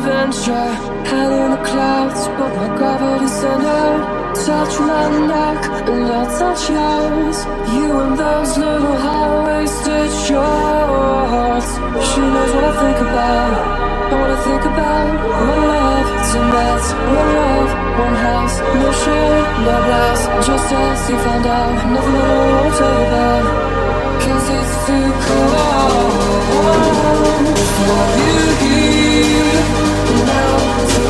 adventure. Hell in the clouds, but my gravity center. Touch my neck and I'll touch yours. You and those little high-waisted shorts. She knows what I think about. I wanna think about one love, tonight, one love, one house, no shirt, no blouse, just us, you found out, nothing won't tell you about, cause it's too cold for you here, now to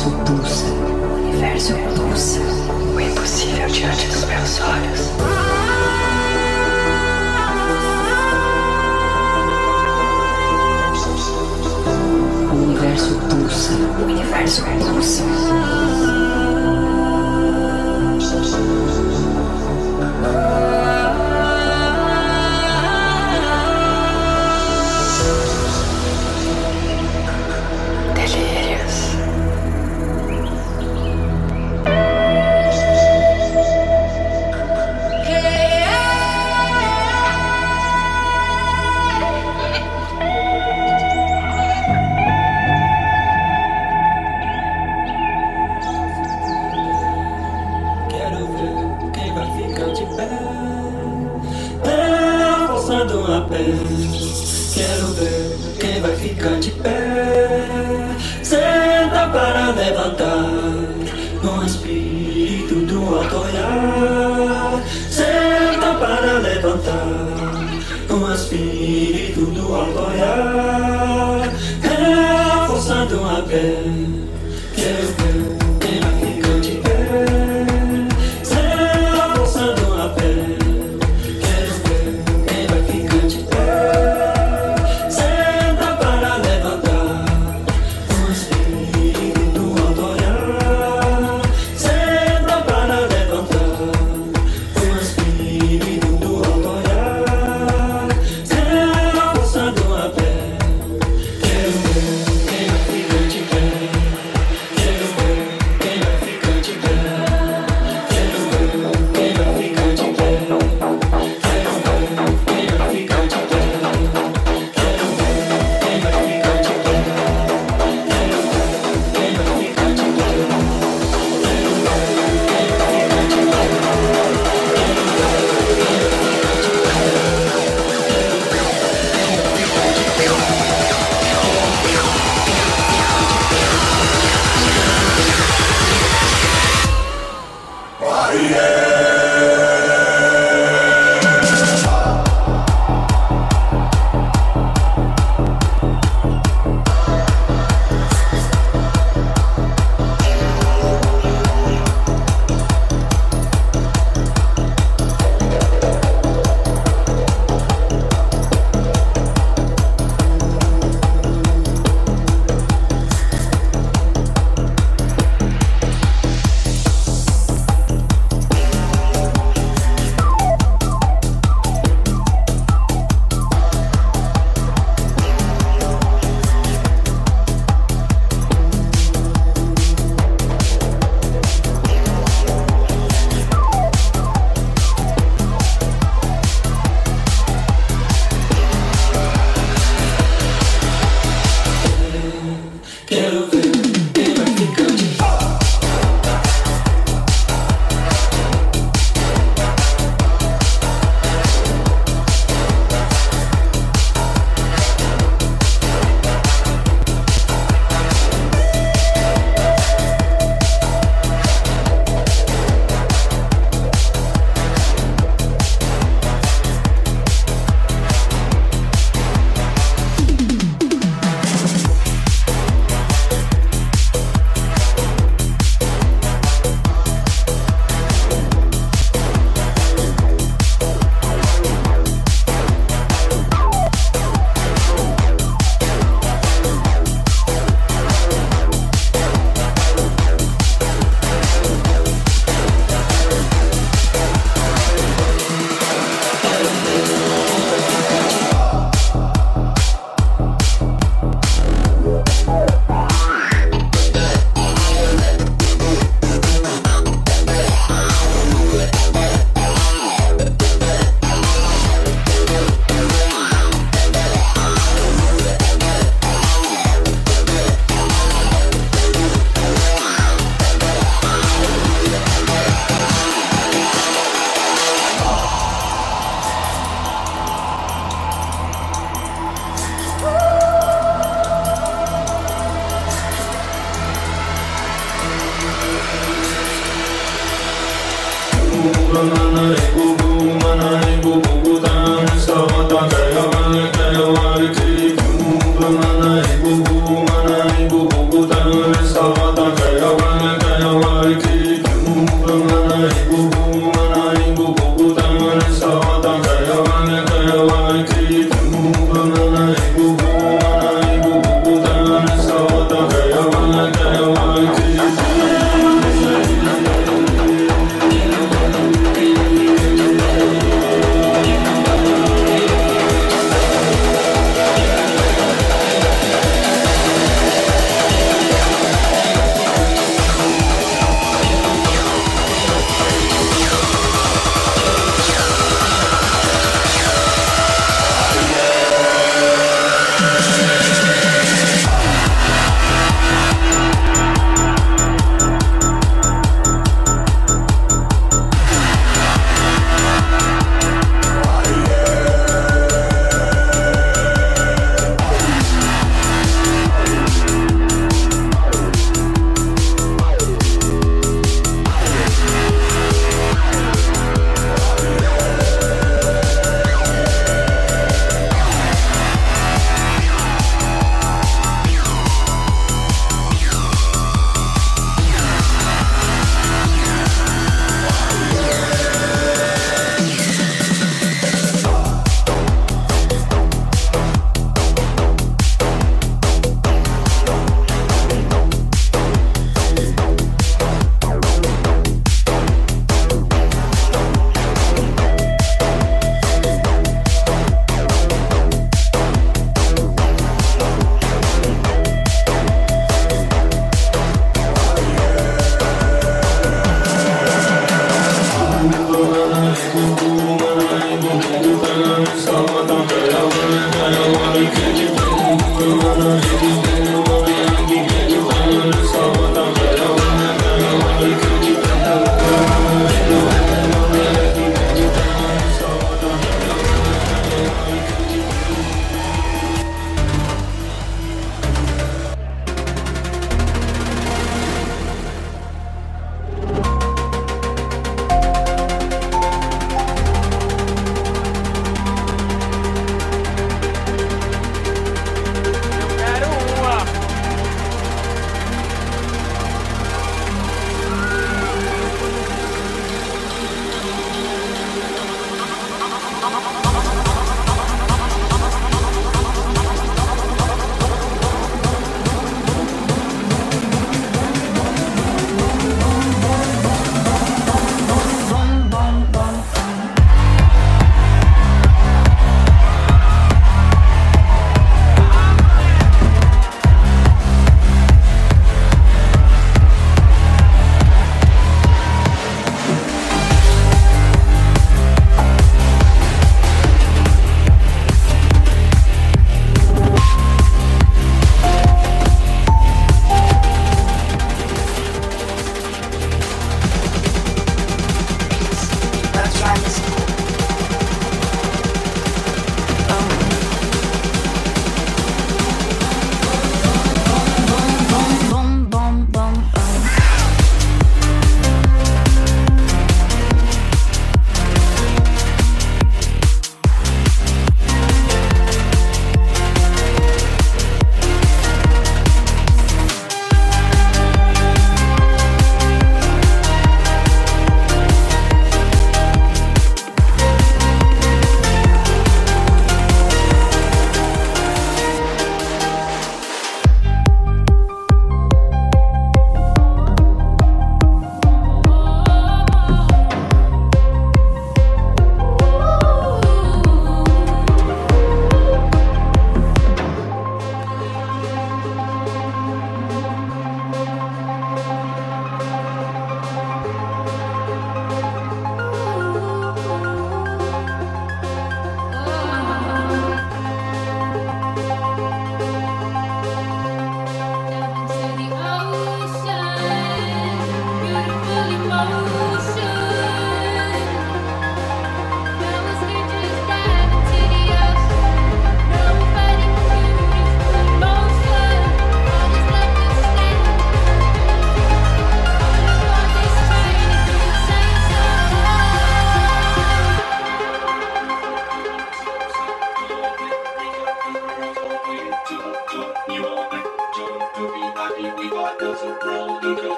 universo pulsa. O universo pulsa. O impossível diante dos meus olhos. O universo pulsa. O universo pulsa.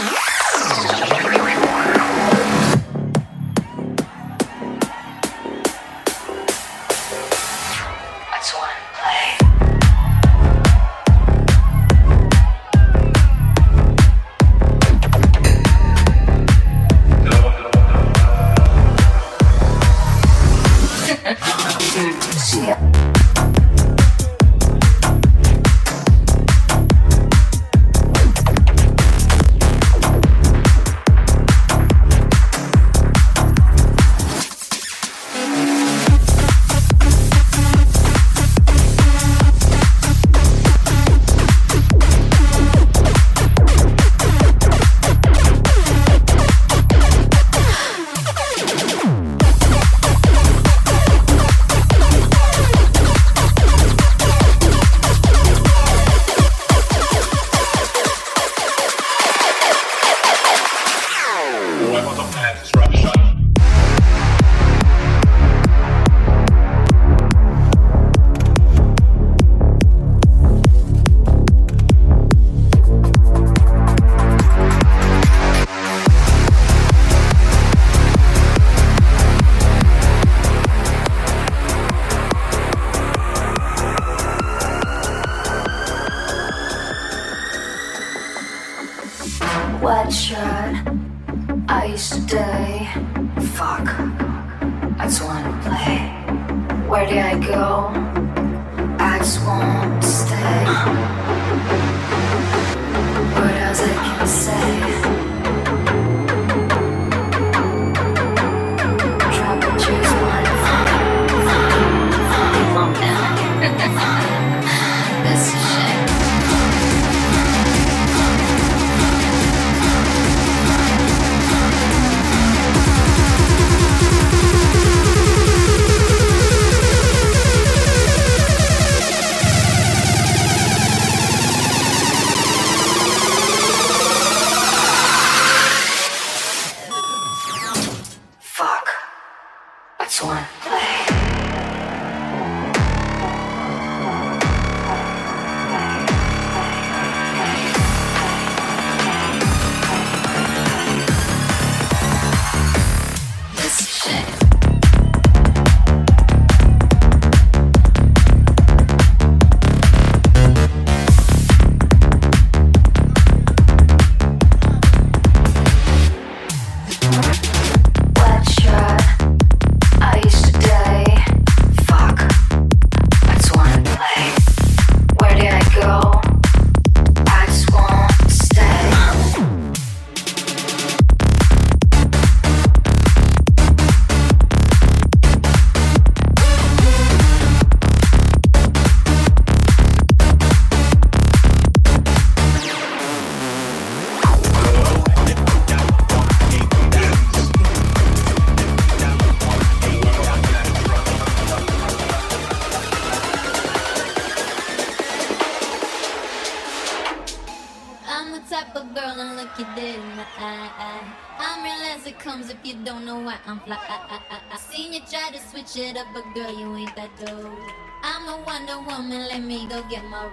Yeah.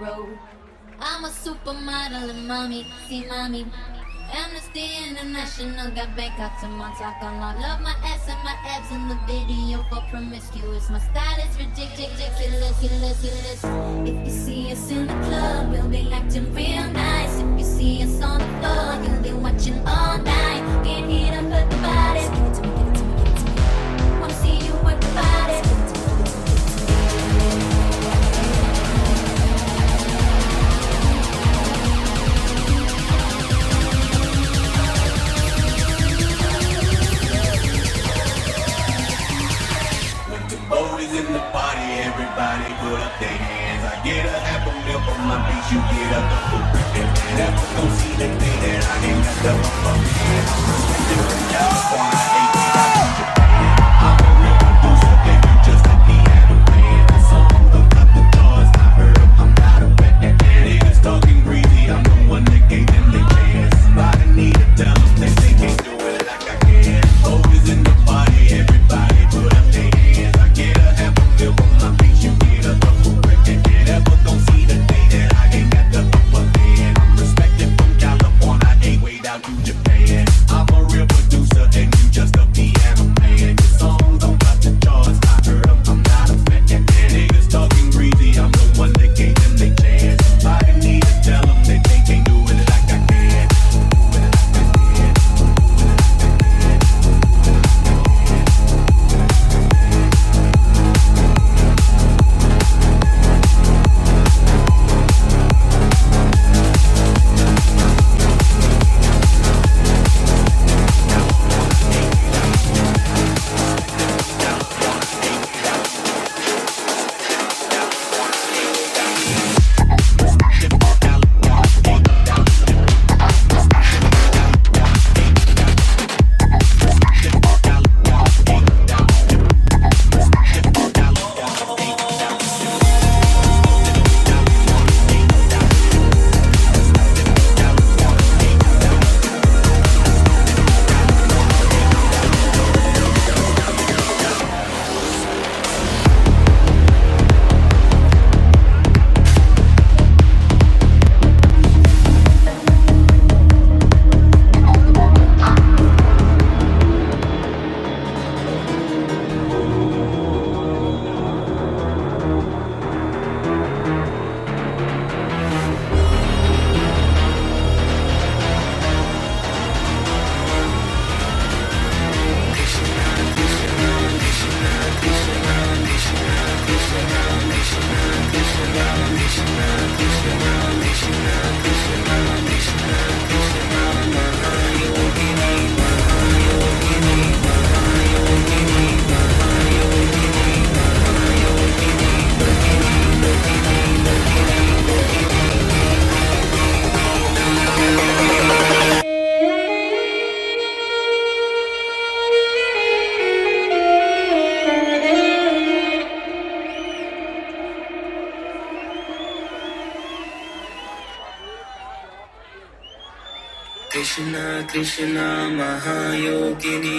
I'm a supermodel and mommy, see mommy. Amnesty International got back to Montauk on law. Love my ass and my abs in the video for promiscuous. My style is ridiculous, ridiculous, If you see us in the club, we'll be acting real nice. If you see us on the floor, you'll be watching all night. Can't hit up at the bodies. Is in the party, everybody put up their hands. I get a half a meal for my beat, you get a couple gripping. Never gon' see the thing that I ain't got the on my. Krishna महायोगिनी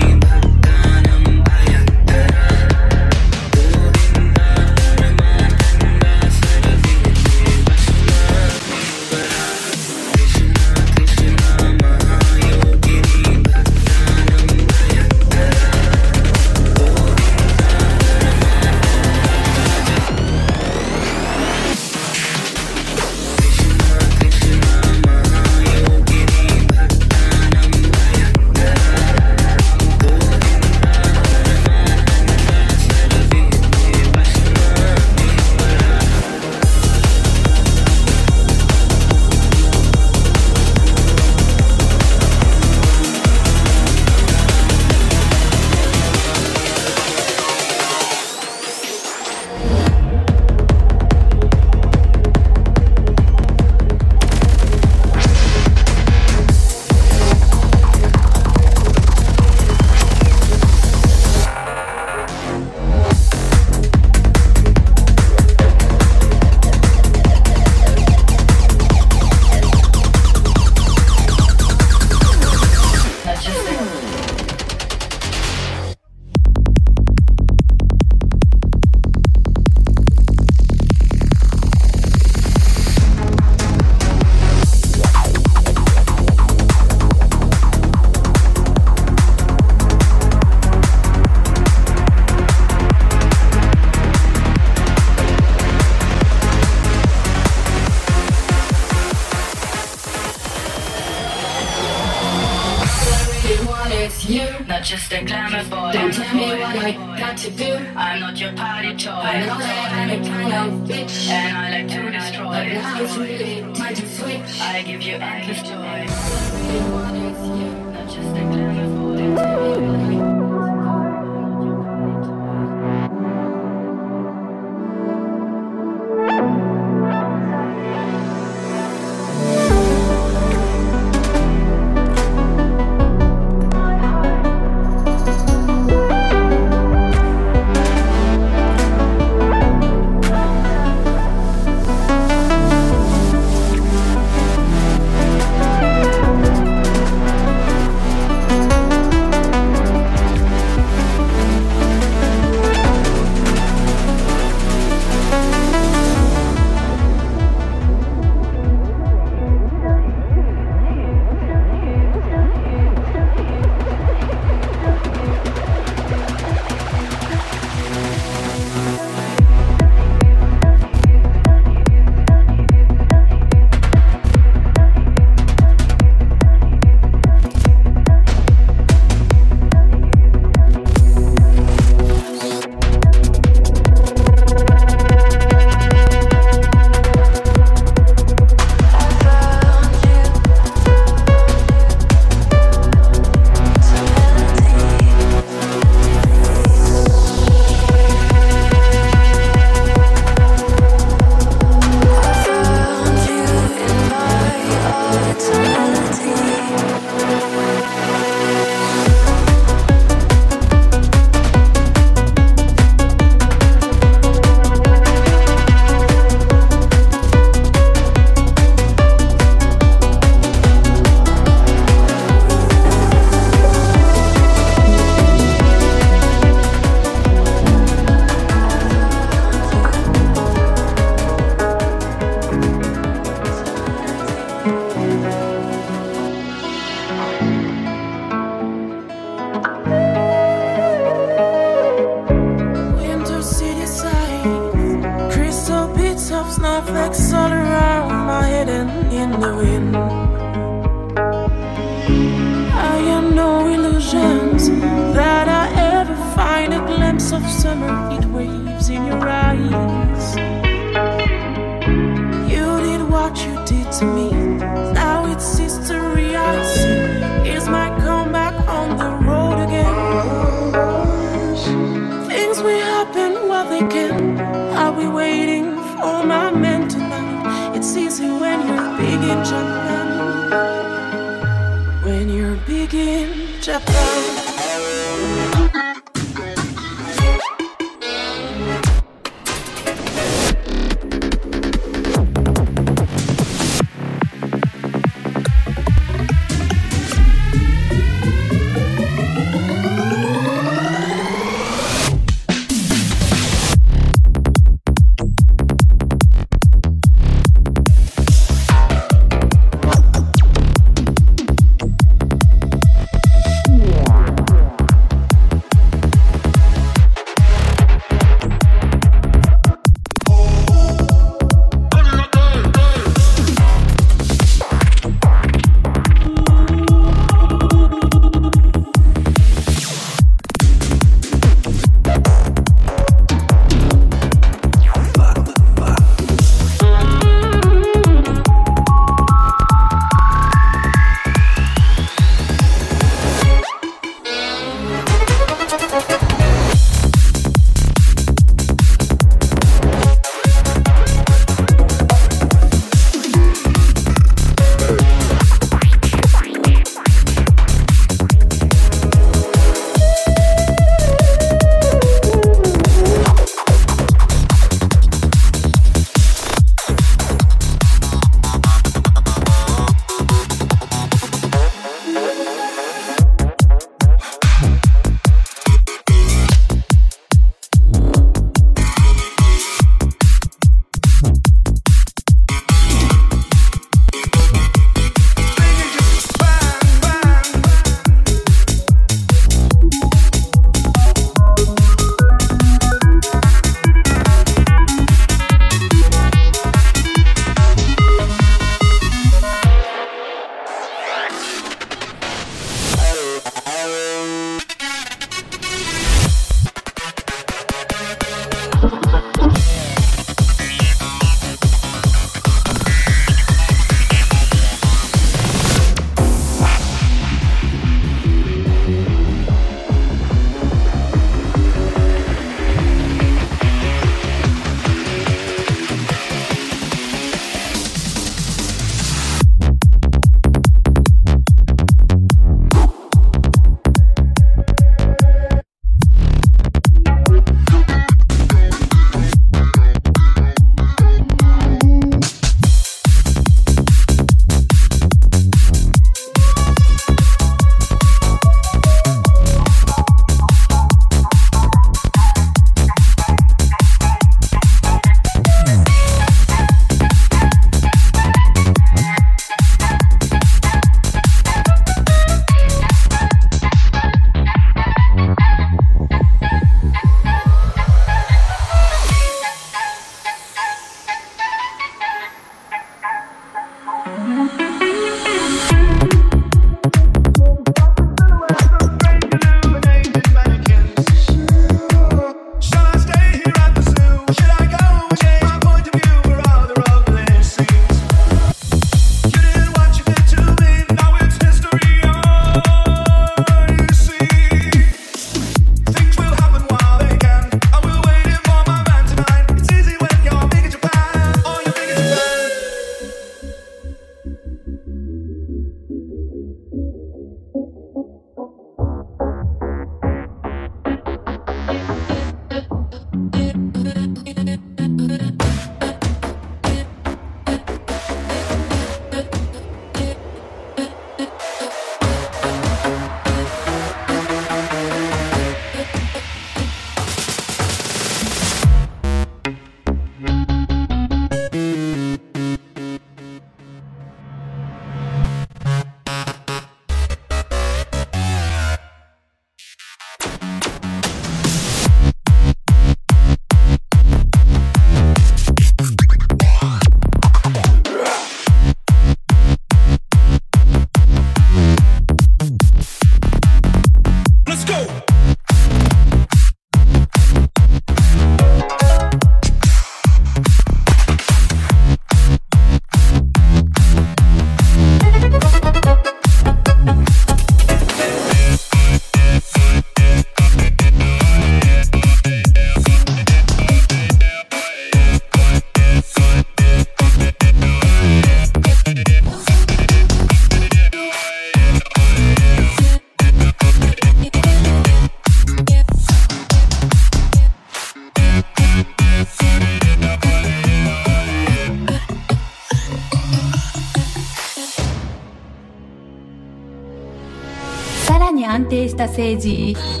安定し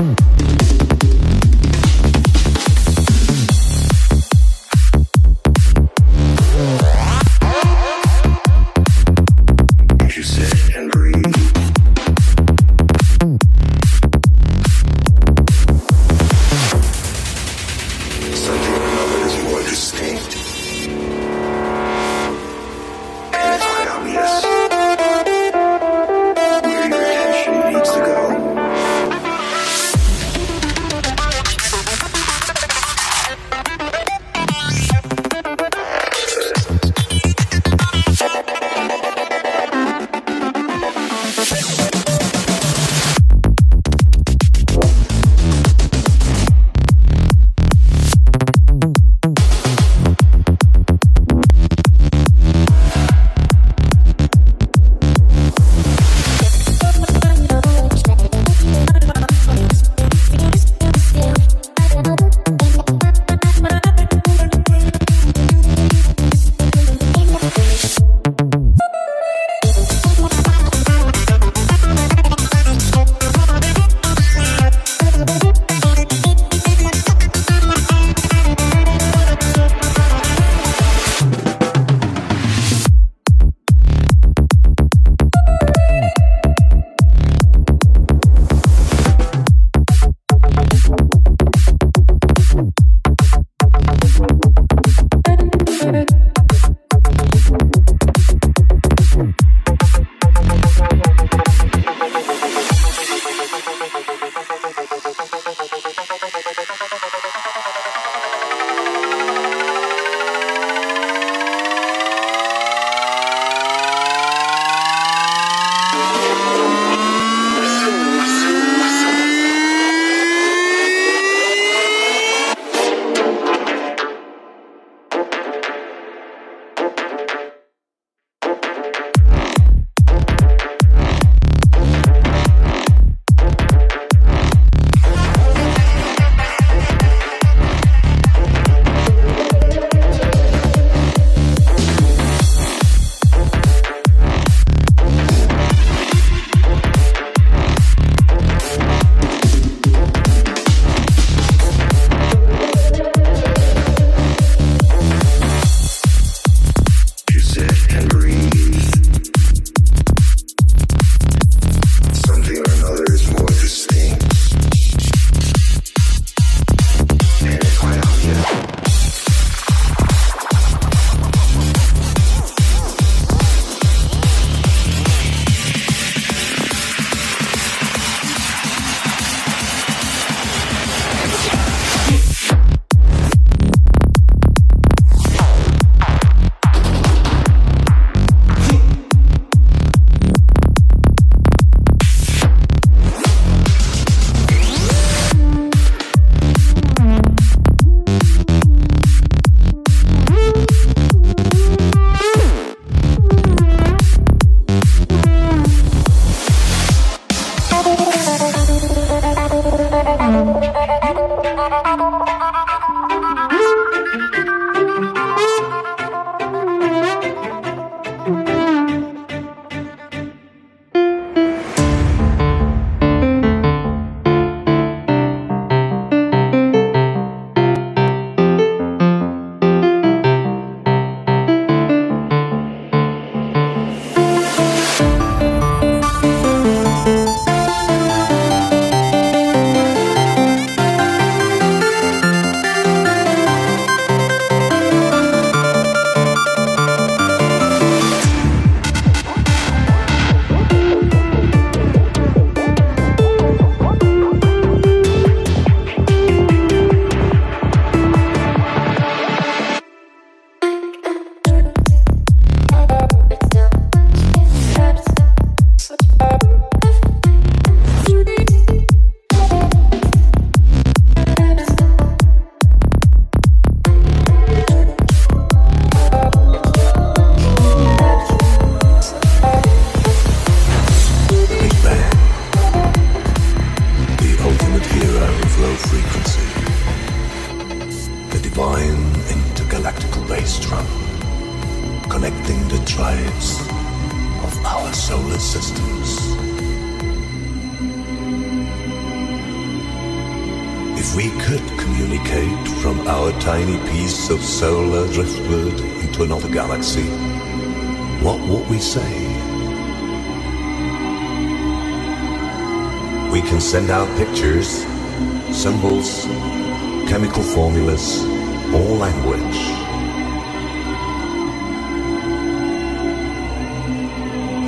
Mm.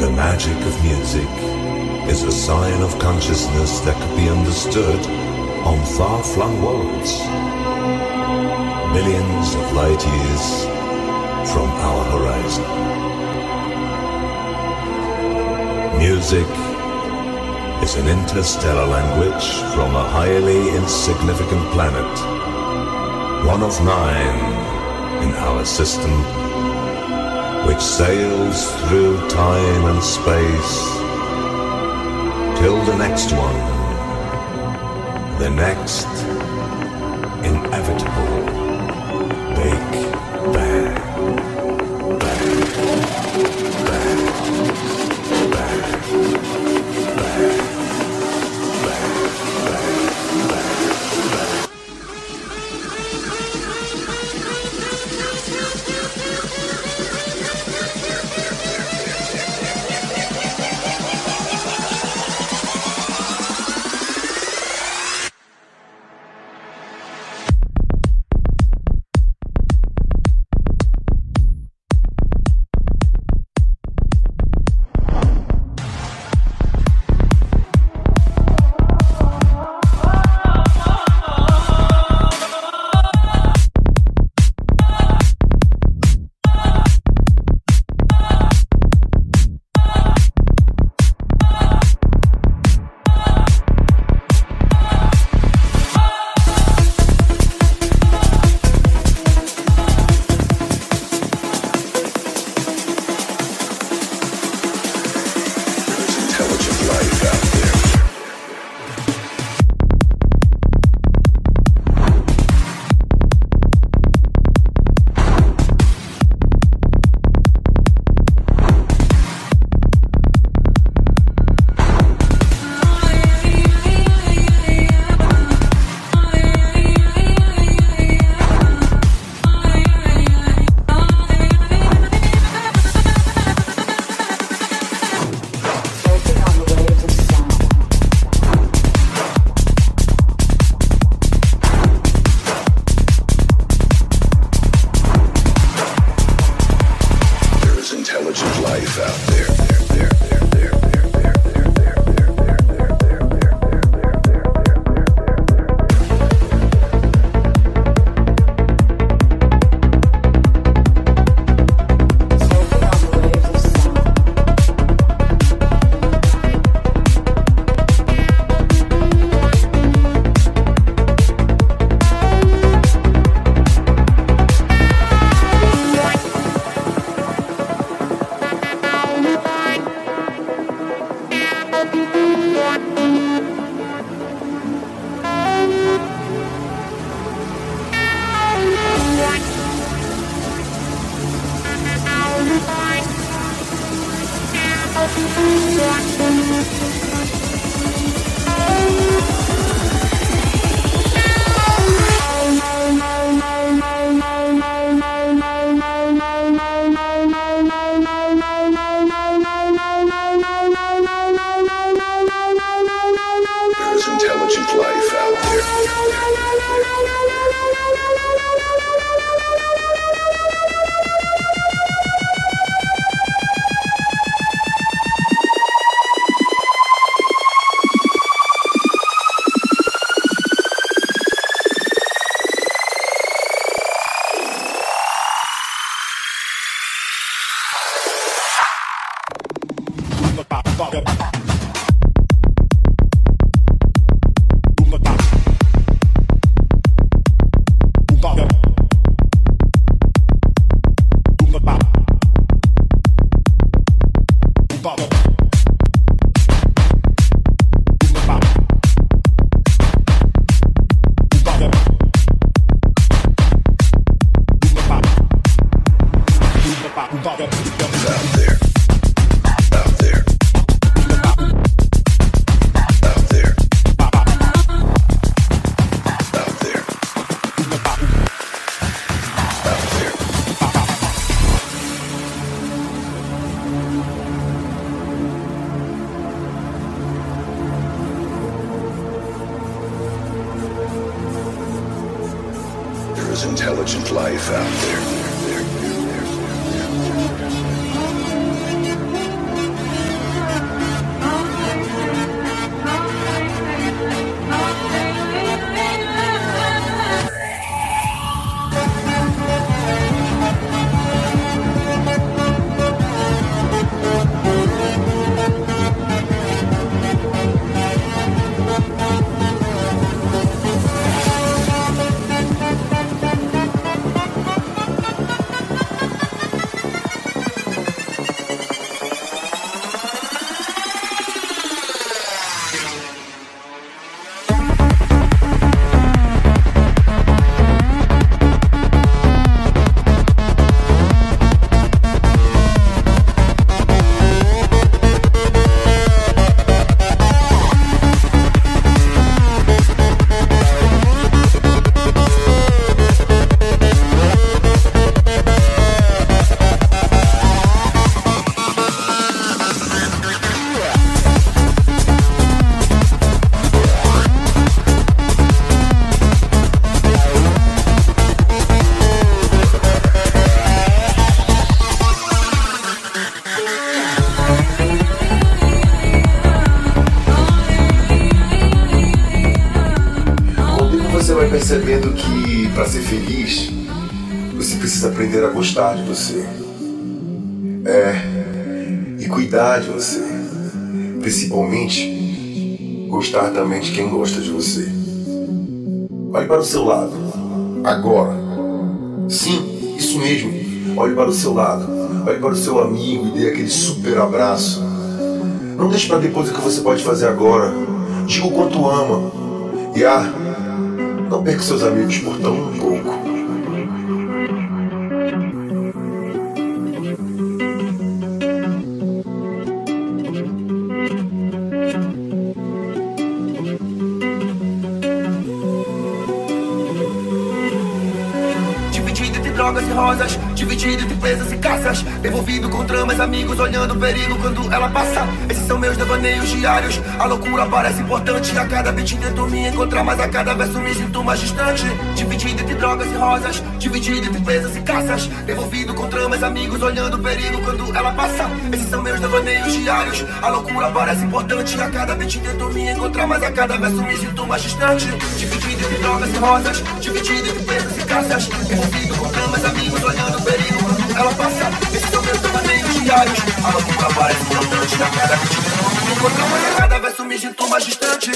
The magic of music is a sign of consciousness that could be understood on far-flung worlds, millions of light years from our horizon. Music is an interstellar language from a highly insignificant planet, one of nine in our system, which sails through time and space till the next one the next você. É, e cuidar de você. Principalmente gostar também de quem gosta de você. Olhe para o seu lado. Agora. Sim, isso mesmo. Olhe para o seu lado. Olhe para o seu amigo e dê aquele super abraço. Não deixe para depois o que você pode fazer agora. Diga o quanto ama. E ah, não perca seus amigos por tão pouco. Com tramas, amigos olhando o perigo quando ela passa. Esses são meus devaneios diários. A loucura parece importante. A cada beat tento me encontrar, mas a cada verso me sinto mais distante. Dividido entre drogas e rosas, dividido entre presas e caças. Envolvido com tramas, amigos olhando o perigo quando ela passa. Esses são meus devaneios diários. A loucura parece importante. A cada beat tento me encontrar, mas a cada verso me sinto mais distante. Dividido entre drogas e rosas, dividido entre presas e caças. Envolvido com tramas, amigos olhando o perigo quando ela passa sociais. A loucura parece importante, né? na cara que te derruba, enquanto a molecada vai sumir de turma distante.